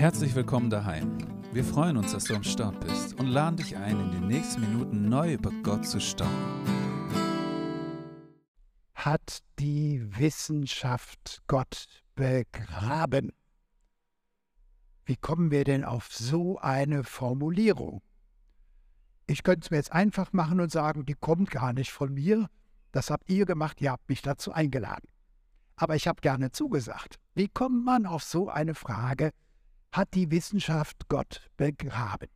Herzlich willkommen daheim. Wir freuen uns, dass du am Start bist und laden dich ein, in den nächsten Minuten neu über Gott zu staunen. Hat die Wissenschaft Gott begraben? Wie kommen wir denn auf so eine Formulierung? Ich könnte es mir jetzt einfach machen und sagen, die kommt gar nicht von mir. Das habt ihr gemacht, ihr habt mich dazu eingeladen. Aber ich habe gerne zugesagt. Wie kommt man auf so eine Frage? Hat die Wissenschaft Gott begraben.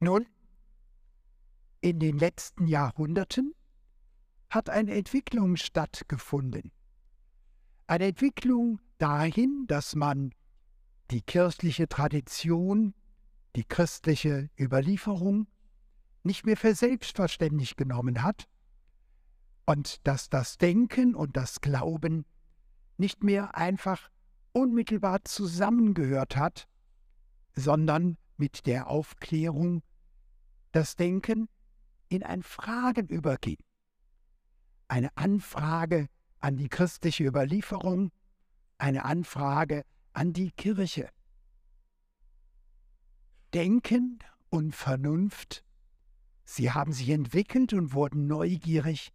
Nun, in den letzten Jahrhunderten hat eine Entwicklung stattgefunden. Eine Entwicklung dahin, dass man die kirchliche Tradition, die christliche Überlieferung nicht mehr für selbstverständlich genommen hat und dass das Denken und das Glauben nicht mehr einfach unmittelbar zusammengehört hat, sondern mit der Aufklärung das Denken in ein Fragen überging. Eine Anfrage an die christliche Überlieferung, eine Anfrage an die Kirche. Denken und Vernunft, sie haben sich entwickelt und wurden neugierig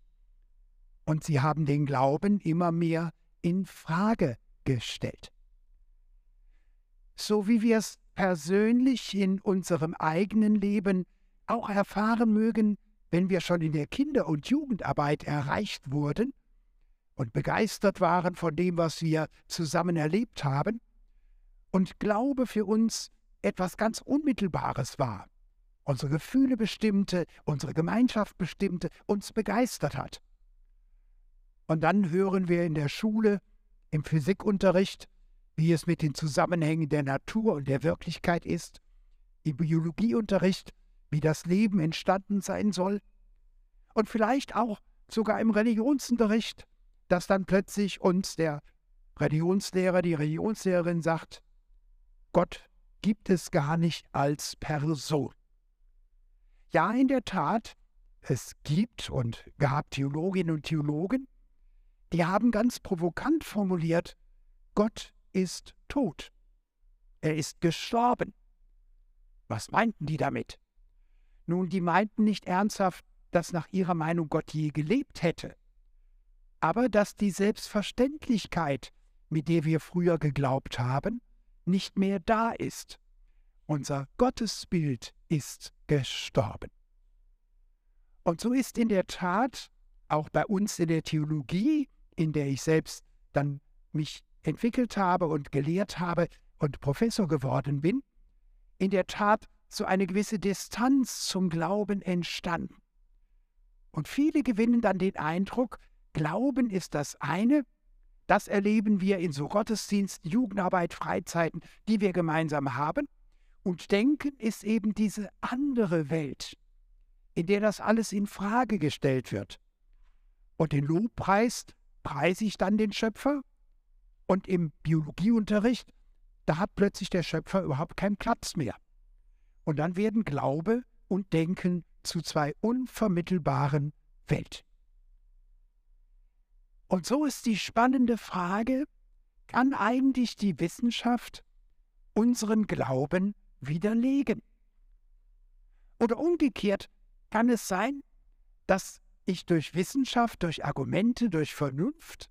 und sie haben den Glauben immer mehr in Frage gestellt. So wie wir es persönlich in unserem eigenen Leben auch erfahren mögen, wenn wir schon in der Kinder- und Jugendarbeit erreicht wurden und begeistert waren von dem, was wir zusammen erlebt haben, und Glaube für uns etwas ganz Unmittelbares war, unsere Gefühle bestimmte, unsere Gemeinschaft bestimmte, uns begeistert hat. Und dann hören wir in der Schule im Physikunterricht, wie es mit den Zusammenhängen der Natur und der Wirklichkeit ist, im Biologieunterricht, wie das Leben entstanden sein soll, und vielleicht auch sogar im Religionsunterricht, dass dann plötzlich uns der Religionslehrer, die Religionslehrerin sagt, Gott gibt es gar nicht als Person. Ja, in der Tat, es gibt und gab Theologinnen und Theologen, die haben ganz provokant formuliert, Gott ist tot. Er ist gestorben. Was meinten die damit? Nun, die meinten nicht ernsthaft, dass nach ihrer Meinung Gott je gelebt hätte, aber dass die Selbstverständlichkeit, mit der wir früher geglaubt haben, nicht mehr da ist. Unser Gottesbild ist gestorben. Und so ist in der Tat auch bei uns in der Theologie in der ich selbst dann mich entwickelt habe und gelehrt habe und Professor geworden bin, in der Tat so eine gewisse Distanz zum Glauben entstanden. Und viele gewinnen dann den Eindruck, Glauben ist das eine, das erleben wir in so Gottesdiensten, Jugendarbeit, Freizeiten, die wir gemeinsam haben, und Denken ist eben diese andere Welt, in der das alles in Frage gestellt wird. Und den Lobpreis preise ich dann den Schöpfer und im Biologieunterricht, da hat plötzlich der Schöpfer überhaupt keinen Platz mehr. Und dann werden Glaube und Denken zu zwei unvermittelbaren Welten. Und so ist die spannende Frage, kann eigentlich die Wissenschaft unseren Glauben widerlegen? Oder umgekehrt kann es sein, dass ich durch Wissenschaft, durch Argumente, durch Vernunft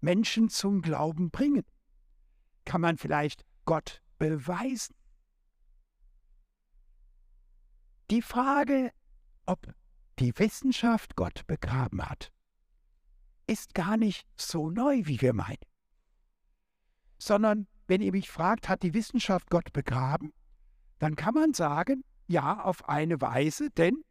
Menschen zum Glauben bringen? Kann man vielleicht Gott beweisen? Die Frage, ob die Wissenschaft Gott begraben hat, ist gar nicht so neu, wie wir meinen. Sondern wenn ihr mich fragt, hat die Wissenschaft Gott begraben, dann kann man sagen, ja, auf eine Weise, denn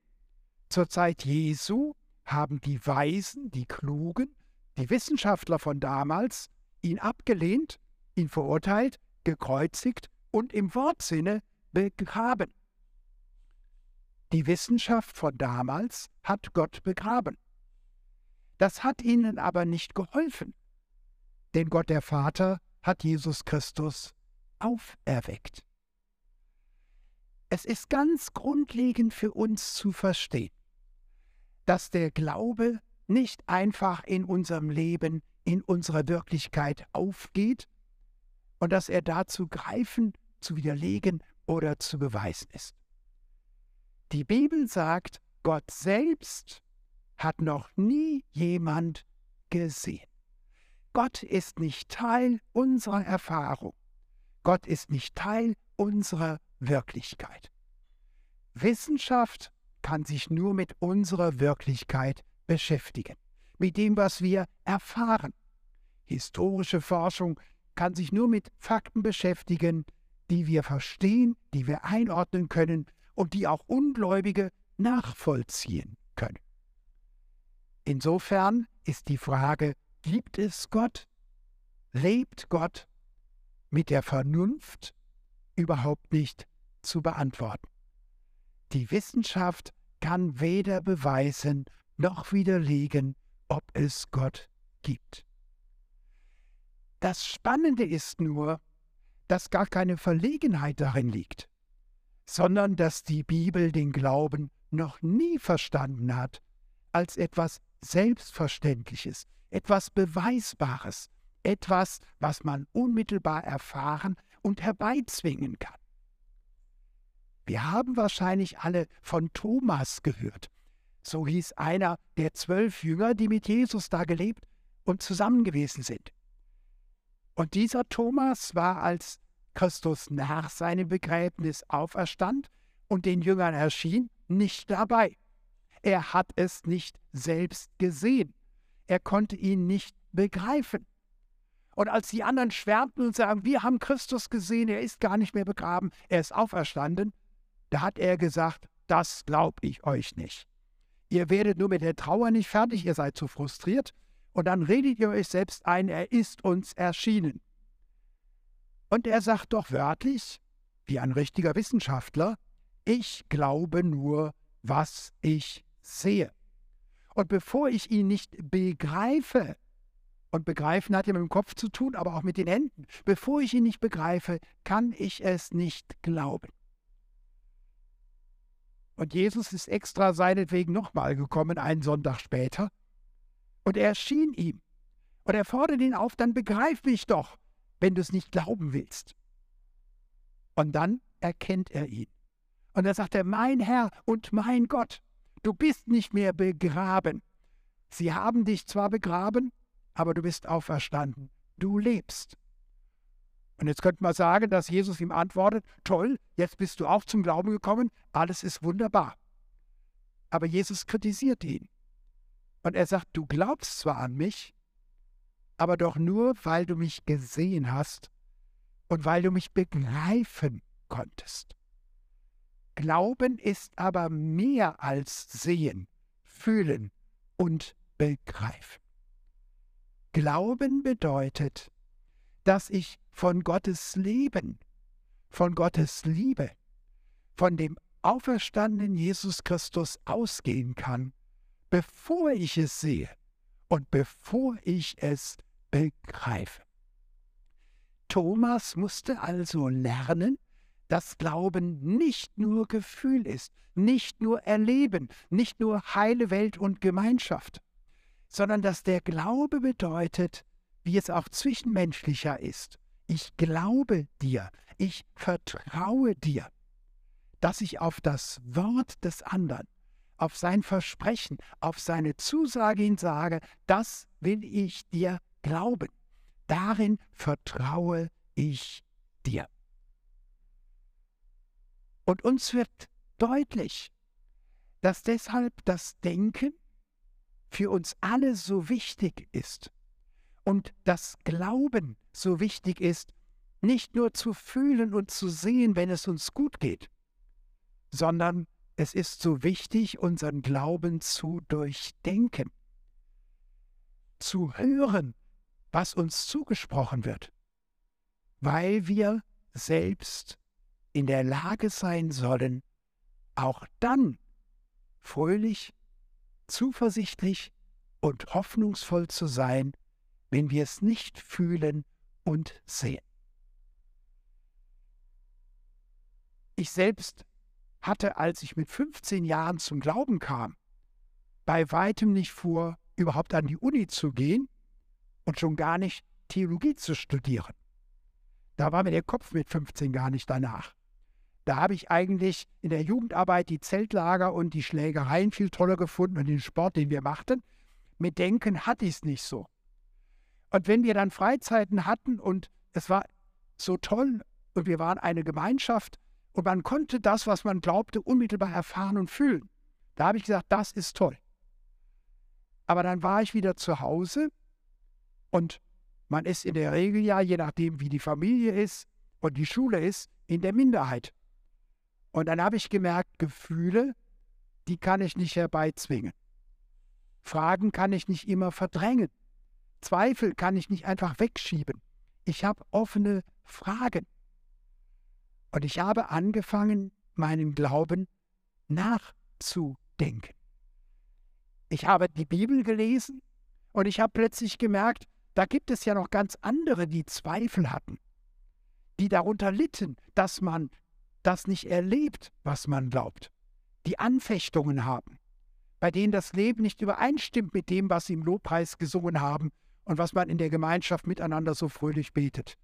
zur Zeit Jesu haben die Weisen, die Klugen, die Wissenschaftler von damals ihn abgelehnt, ihn verurteilt, gekreuzigt und im Wortsinne begraben. Die Wissenschaft von damals hat Gott begraben. Das hat ihnen aber nicht geholfen, denn Gott der Vater hat Jesus Christus auferweckt. Es ist ganz grundlegend für uns zu verstehen, dass der Glaube nicht einfach in unserem Leben, in unserer Wirklichkeit aufgeht und dass er dazu greifen zu widerlegen oder zu beweisen ist. Die Bibel sagt, Gott selbst hat noch nie jemand gesehen. Gott ist nicht Teil unserer Erfahrung. Gott ist nicht Teil unserer Wirklichkeit. Wissenschaft kann sich nur mit unserer Wirklichkeit beschäftigen, mit dem, was wir erfahren. Historische Forschung kann sich nur mit Fakten beschäftigen, die wir verstehen, die wir einordnen können und die auch Ungläubige nachvollziehen können. Insofern ist die Frage, gibt es Gott? Lebt Gott mit der Vernunft überhaupt nicht zu beantworten? Die Wissenschaft kann weder beweisen noch widerlegen, ob es Gott gibt. Das Spannende ist nur, dass gar keine Verlegenheit darin liegt, sondern dass die Bibel den Glauben noch nie verstanden hat als etwas Selbstverständliches, etwas Beweisbares, etwas, was man unmittelbar erfahren und herbeizwingen kann. Wir haben wahrscheinlich alle von Thomas gehört. So hieß einer der zwölf Jünger, die mit Jesus da gelebt und zusammen gewesen sind. Und dieser Thomas war, als Christus nach seinem Begräbnis auferstand und den Jüngern erschien, nicht dabei. Er hat es nicht selbst gesehen. Er konnte ihn nicht begreifen. Und als die anderen schwärmten und sagen, wir haben Christus gesehen, er ist gar nicht mehr begraben, er ist auferstanden, da hat er gesagt, das glaube ich euch nicht. Ihr werdet nur mit der Trauer nicht fertig, ihr seid zu frustriert, und dann redet ihr euch selbst ein, er ist uns erschienen. Und er sagt doch wörtlich, wie ein richtiger Wissenschaftler, ich glaube nur, was ich sehe. Und bevor ich ihn nicht begreife, und begreifen hat ja mit dem Kopf zu tun, aber auch mit den Händen, bevor ich ihn nicht begreife, kann ich es nicht glauben. Und Jesus ist extra seinetwegen nochmal gekommen, einen Sonntag später, und er erschien ihm. Und er fordert ihn auf, dann begreif mich doch, wenn du es nicht glauben willst. Und dann erkennt er ihn. Und da sagt er, mein Herr und mein Gott, du bist nicht mehr begraben. Sie haben dich zwar begraben, aber du bist auferstanden. Du lebst. Und jetzt könnte man sagen, dass Jesus ihm antwortet, toll, jetzt bist du auch zum Glauben gekommen, alles ist wunderbar. Aber Jesus kritisiert ihn. Und er sagt, du glaubst zwar an mich, aber doch nur, weil du mich gesehen hast und weil du mich begreifen konntest. Glauben ist aber mehr als sehen, fühlen und begreifen. Glauben bedeutet, dass ich von Gottes Leben, von Gottes Liebe, von dem auferstandenen Jesus Christus ausgehen kann, bevor ich es sehe und bevor ich es begreife. Thomas musste also lernen, dass Glauben nicht nur Gefühl ist, nicht nur Erleben, nicht nur heile Welt und Gemeinschaft, sondern dass der Glaube bedeutet, wie es auch zwischenmenschlicher ist. Ich glaube dir, ich vertraue dir, dass ich auf das Wort des anderen, auf sein Versprechen, auf seine Zusage hin sage, das will ich dir glauben. Darin vertraue ich dir. Und uns wird deutlich, dass deshalb das Denken für uns alle so wichtig ist und das Glauben so wichtig ist, nicht nur zu fühlen und zu sehen, wenn es uns gut geht, sondern es ist so wichtig, unseren Glauben zu durchdenken, zu hören, was uns zugesprochen wird, weil wir selbst in der Lage sein sollen, auch dann fröhlich, zuversichtlich und hoffnungsvoll zu sein, wenn wir es nicht fühlen und sehen. Ich selbst hatte, als ich mit 15 Jahren zum Glauben kam, bei weitem nicht vor, überhaupt an die Uni zu gehen und schon gar nicht Theologie zu studieren. Da war mir der Kopf mit 15 gar nicht danach. Da habe ich eigentlich in der Jugendarbeit die Zeltlager und die Schlägereien viel toller gefunden und den Sport, den wir machten. Mit Denken hatte ich es nicht so. Und wenn wir dann Freizeiten hatten und es war so toll und wir waren eine Gemeinschaft und man konnte das, was man glaubte, unmittelbar erfahren und fühlen, da habe ich gesagt, das ist toll. Aber dann war ich wieder zu Hause und man ist in der Regel ja, je nachdem wie die Familie ist und die Schule ist, in der Minderheit. Und dann habe ich gemerkt, Gefühle, die kann ich nicht herbeizwingen. Fragen kann ich nicht immer verdrängen. Zweifel kann ich nicht einfach wegschieben. Ich habe offene Fragen. Und ich habe angefangen, meinen Glauben nachzudenken. Ich habe die Bibel gelesen und ich habe plötzlich gemerkt, da gibt es ja noch ganz andere, die Zweifel hatten, die darunter litten, dass man das nicht erlebt, was man glaubt, die Anfechtungen haben, bei denen das Leben nicht übereinstimmt mit dem, was sie im Lobpreis gesungen haben und was man in der Gemeinschaft miteinander so fröhlich betet.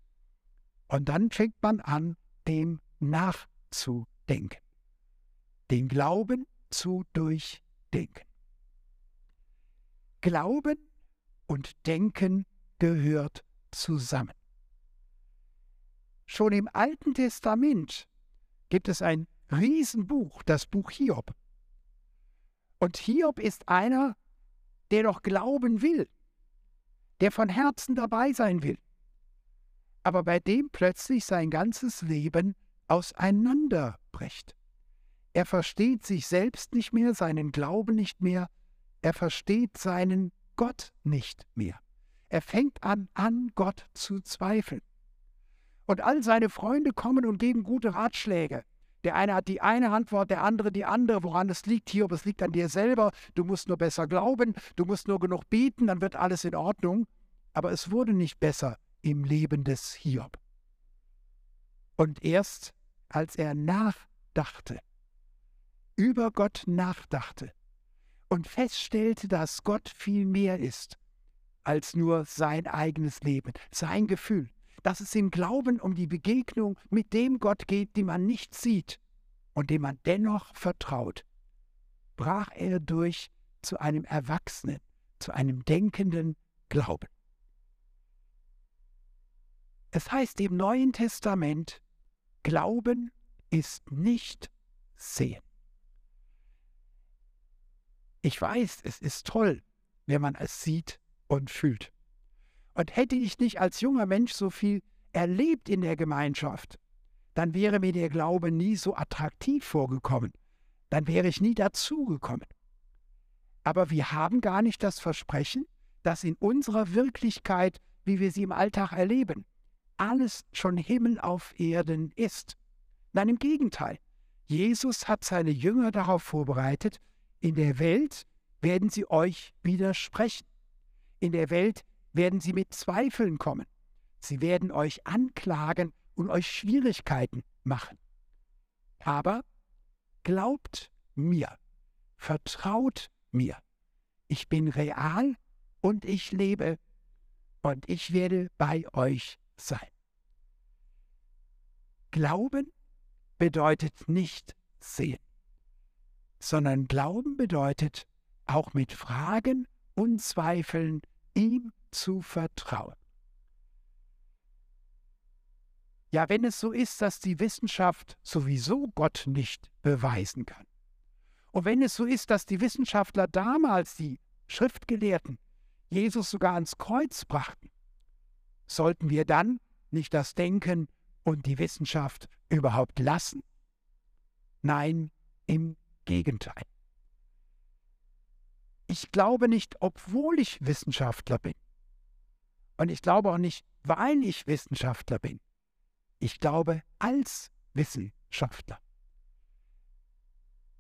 Und dann fängt man an, dem nachzudenken, den Glauben zu durchdenken. Glauben und Denken gehört zusammen. Schon im Alten Testament gibt es ein Riesenbuch, das Buch Hiob. Und Hiob ist einer, der doch glauben will, der von Herzen dabei sein will, aber bei dem plötzlich sein ganzes Leben auseinanderbricht. Er versteht sich selbst nicht mehr, seinen Glauben nicht mehr, er versteht seinen Gott nicht mehr. Er fängt an, an Gott zu zweifeln. Und all seine Freunde kommen und geben gute Ratschläge. Der eine hat die eine Antwort, der andere die andere. Woran es liegt hier, ob es liegt an dir selber. Du musst nur besser glauben, du musst nur genug beten, dann wird alles in Ordnung. Aber es wurde nicht besser im Leben des Hiob. Und erst als er nachdachte, über Gott nachdachte und feststellte, dass Gott viel mehr ist als nur sein eigenes Leben, sein Gefühl, dass es im Glauben um die Begegnung mit dem Gott geht, den man nicht sieht und dem man dennoch vertraut, brach er durch zu einem Erwachsenen, zu einem denkenden Glauben. Es heißt im Neuen Testament, Glauben ist nicht sehen. Ich weiß, es ist toll, wenn man es sieht und fühlt. Und hätte ich nicht als junger Mensch so viel erlebt in der Gemeinschaft, dann wäre mir der Glaube nie so attraktiv vorgekommen. Dann wäre ich nie dazugekommen. Aber wir haben gar nicht das Versprechen, dass in unserer Wirklichkeit, wie wir sie im Alltag erleben, alles schon Himmel auf Erden ist. Nein, im Gegenteil. Jesus hat seine Jünger darauf vorbereitet, in der Welt werden sie euch widersprechen. In der Welt werden sie mit Zweifeln kommen. Sie werden euch anklagen und euch Schwierigkeiten machen. Aber glaubt mir, vertraut mir. Ich bin real und ich lebe und ich werde bei euch sein. Glauben bedeutet nicht sehen, sondern Glauben bedeutet auch mit Fragen und Zweifeln ihm zu vertrauen. Ja, wenn es so ist, dass die Wissenschaft sowieso Gott nicht beweisen kann. Und wenn es so ist, dass die Wissenschaftler damals, die Schriftgelehrten, Jesus sogar ans Kreuz brachten, sollten wir dann nicht das Denken und die Wissenschaft überhaupt lassen? Nein, im Gegenteil. Ich glaube nicht, obwohl ich Wissenschaftler bin. Und ich glaube auch nicht, weil ich Wissenschaftler bin. Ich glaube als Wissenschaftler.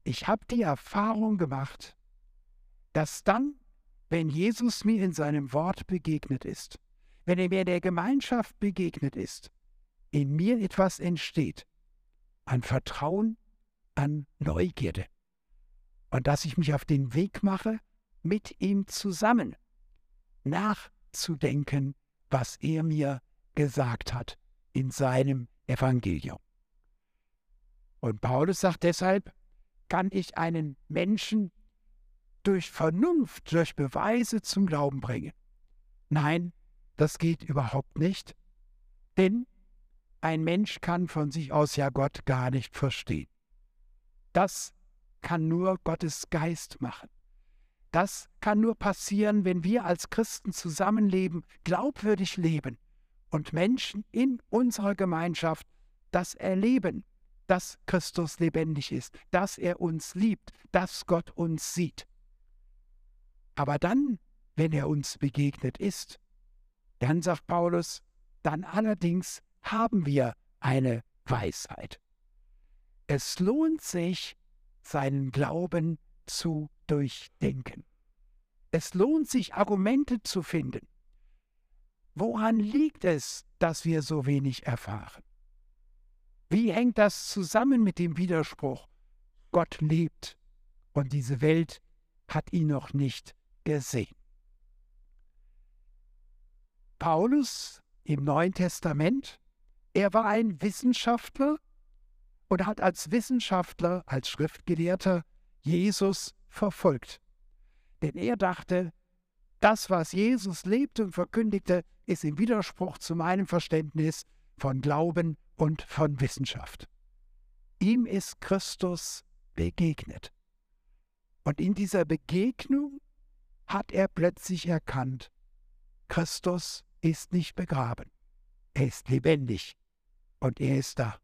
Ich habe die Erfahrung gemacht, dass dann, wenn Jesus mir in seinem Wort begegnet ist, wenn er mir der Gemeinschaft begegnet ist, in mir etwas entsteht an Vertrauen, an Neugierde. Und dass ich mich auf den Weg mache, mit ihm zusammen nachzudenken, was er mir gesagt hat in seinem Evangelium. Und Paulus sagt deshalb, kann ich einen Menschen durch Vernunft, durch Beweise zum Glauben bringen. Nein, das geht überhaupt nicht, denn ein Mensch kann von sich aus ja Gott gar nicht verstehen. Das kann nur Gottes Geist machen. Das kann nur passieren, wenn wir als Christen zusammenleben, glaubwürdig leben und Menschen in unserer Gemeinschaft das erleben, dass Christus lebendig ist, dass er uns liebt, dass Gott uns sieht. Aber dann, wenn er uns begegnet ist, dann sagt Paulus, dann allerdings haben wir eine Weisheit. Es lohnt sich, seinen Glauben zu durchdenken. Es lohnt sich, Argumente zu finden. Woran liegt es, dass wir so wenig erfahren? Wie hängt das zusammen mit dem Widerspruch, Gott lebt und diese Welt hat ihn noch nicht gesehen? Paulus im Neuen Testament, er war ein Wissenschaftler und hat als Wissenschaftler, als Schriftgelehrter Jesus verfolgt. Denn er dachte, das, was Jesus lebte und verkündigte, ist im Widerspruch zu meinem Verständnis von Glauben und von Wissenschaft. Ihm ist Christus begegnet. Und in dieser Begegnung hat er plötzlich erkannt, Christus ist nicht begraben. Er ist lebendig und er ist da.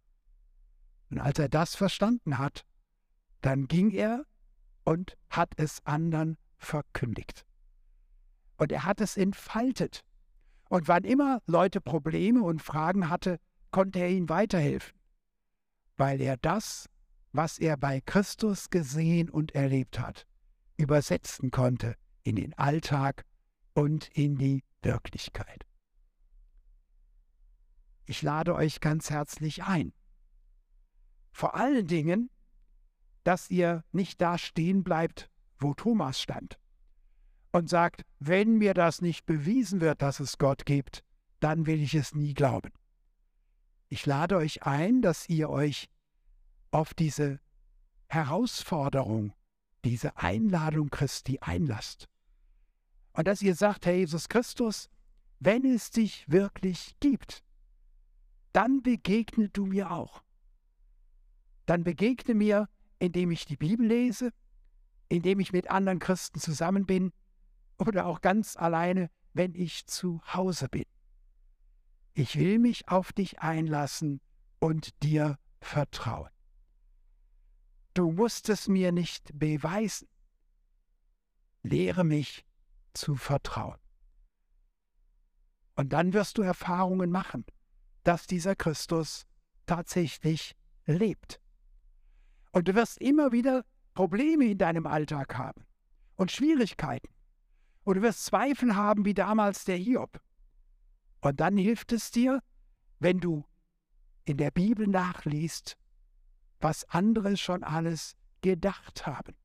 Und als er das verstanden hat, dann ging er und hat es anderen verkündigt. Und er hat es entfaltet. Und wann immer Leute Probleme und Fragen hatte, konnte er ihnen weiterhelfen, weil er das, was er bei Christus gesehen und erlebt hat, übersetzen konnte in den Alltag und in die Wirklichkeit. Ich lade euch ganz herzlich ein, vor allen Dingen, dass ihr nicht da stehen bleibt, wo Thomas stand und sagt, wenn mir das nicht bewiesen wird, dass es Gott gibt, dann will ich es nie glauben. Ich lade euch ein, dass ihr euch auf diese Herausforderung, diese Einladung Christi einlasst. Und dass ihr sagt, Herr Jesus Christus, wenn es dich wirklich gibt, dann begegne du mir auch dann begegne mir, indem ich die Bibel lese, indem ich mit anderen Christen zusammen bin oder auch ganz alleine, wenn ich zu Hause bin. Ich will mich auf dich einlassen und dir vertrauen. Du musst es mir nicht beweisen. Lehre mich zu vertrauen. Und dann wirst du Erfahrungen machen, dass dieser Christus tatsächlich lebt. Und du wirst immer wieder Probleme in deinem Alltag haben und Schwierigkeiten. Und du wirst Zweifel haben wie damals der Hiob. Und dann hilft es dir, wenn du in der Bibel nachliest, was andere schon alles gedacht haben,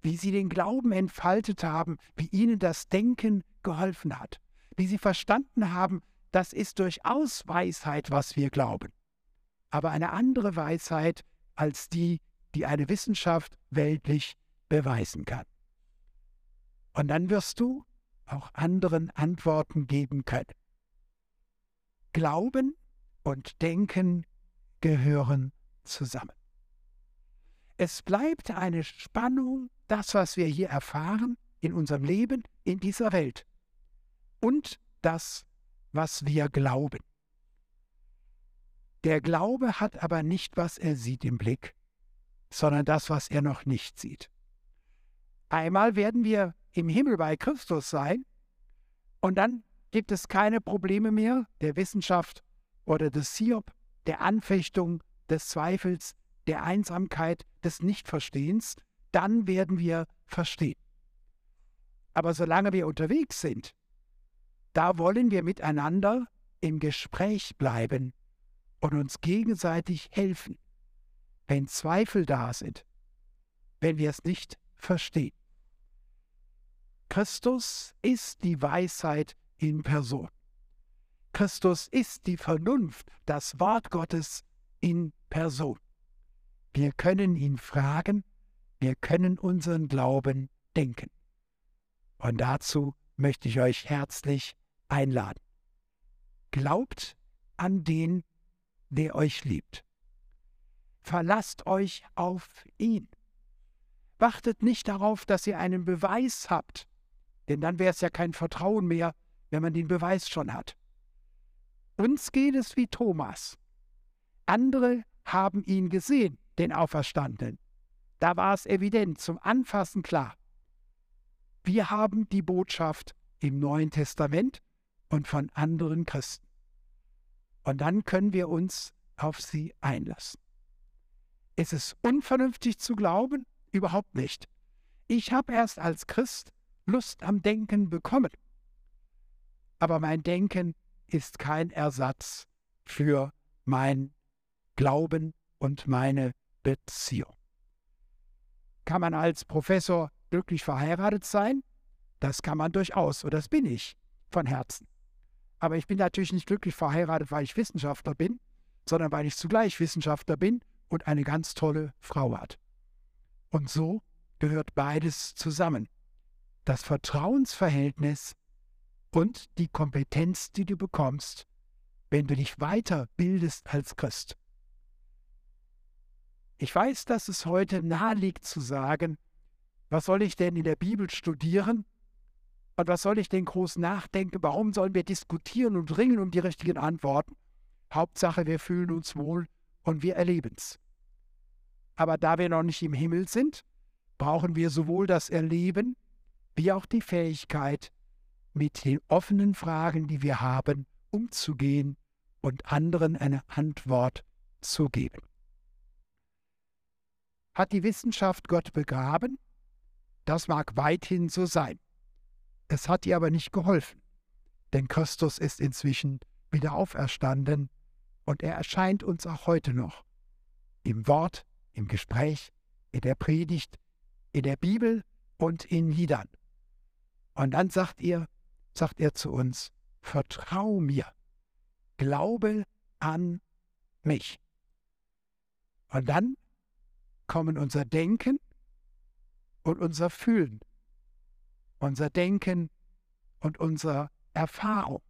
wie sie den Glauben entfaltet haben, wie ihnen das Denken geholfen hat, wie sie verstanden haben, das ist durchaus Weisheit, was wir glauben, aber eine andere Weisheit, als die, die eine Wissenschaft weltlich beweisen kann. Und dann wirst du auch anderen Antworten geben können. Glauben und Denken gehören zusammen. Es bleibt eine Spannung, das, was wir hier erfahren in unserem Leben, in dieser Welt, und das, was wir glauben. Der Glaube hat aber nicht, was er sieht im Blick, sondern das, was er noch nicht sieht. Einmal werden wir im Himmel bei Christus sein und dann gibt es keine Probleme mehr der Wissenschaft oder des Hiob, der Anfechtung, des Zweifels, der Einsamkeit, des Nichtverstehens. Dann werden wir verstehen. Aber solange wir unterwegs sind, da wollen wir miteinander im Gespräch bleiben und uns gegenseitig helfen, wenn Zweifel da sind, wenn wir es nicht verstehen. Christus ist die Weisheit in Person. Christus ist die Vernunft, das Wort Gottes in Person. Wir können ihn fragen, wir können unseren Glauben denken. Und dazu möchte ich euch herzlich einladen. Glaubt an den, der euch liebt. Verlasst euch auf ihn. Wartet nicht darauf, dass ihr einen Beweis habt, denn dann wäre es ja kein Vertrauen mehr, wenn man den Beweis schon hat. Uns geht es wie Thomas. Andere haben ihn gesehen, den Auferstandenen. Da war es evident, zum Anfassen klar. Wir haben die Botschaft im Neuen Testament und von anderen Christen. Und dann können wir uns auf sie einlassen. Ist es unvernünftig zu glauben? Überhaupt nicht. Ich habe erst als Christ Lust am Denken bekommen. Aber mein Denken ist kein Ersatz für mein Glauben und meine Beziehung. Kann man als Professor glücklich verheiratet sein? Das kann man durchaus, und das bin ich von Herzen. Aber ich bin natürlich nicht glücklich verheiratet, weil ich Wissenschaftler bin, sondern weil ich zugleich Wissenschaftler bin und eine ganz tolle Frau hat. Und so gehört beides zusammen. Das Vertrauensverhältnis und die Kompetenz, die du bekommst, wenn du dich weiterbildest als Christ. Ich weiß, dass es heute nahe liegt zu sagen, was soll ich denn in der Bibel studieren? Und was soll ich denn groß nachdenken? Warum sollen wir diskutieren und ringen um die richtigen Antworten? Hauptsache, wir fühlen uns wohl und wir erleben es. Aber da wir noch nicht im Himmel sind, brauchen wir sowohl das Erleben wie auch die Fähigkeit, mit den offenen Fragen, die wir haben, umzugehen und anderen eine Antwort zu geben. Hat die Wissenschaft Gott begraben? Das mag weithin so sein. Es hat ihr aber nicht geholfen, denn Christus ist inzwischen wieder auferstanden und er erscheint uns auch heute noch. Im Wort, im Gespräch, in der Predigt, in der Bibel und in Liedern. Und dann sagt ihr, sagt er zu uns, vertrau mir, glaube an mich. Und dann kommen unser Denken und unser Fühlen, unser Denken und unsere Erfahrung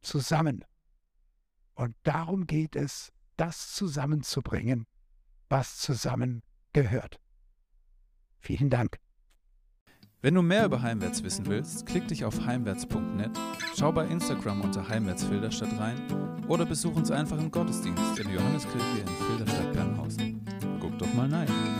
zusammen. Und darum geht es, das zusammenzubringen, was zusammen gehört. Vielen Dank. Wenn du mehr über Heimwärts wissen willst, klick dich auf heimwärts.net, schau bei Instagram unter Heimwärts Filderstadt rein oder besuch uns einfach im Gottesdienst in Johanneskirche in Filderstadt-Bernhausen. Guck doch mal rein.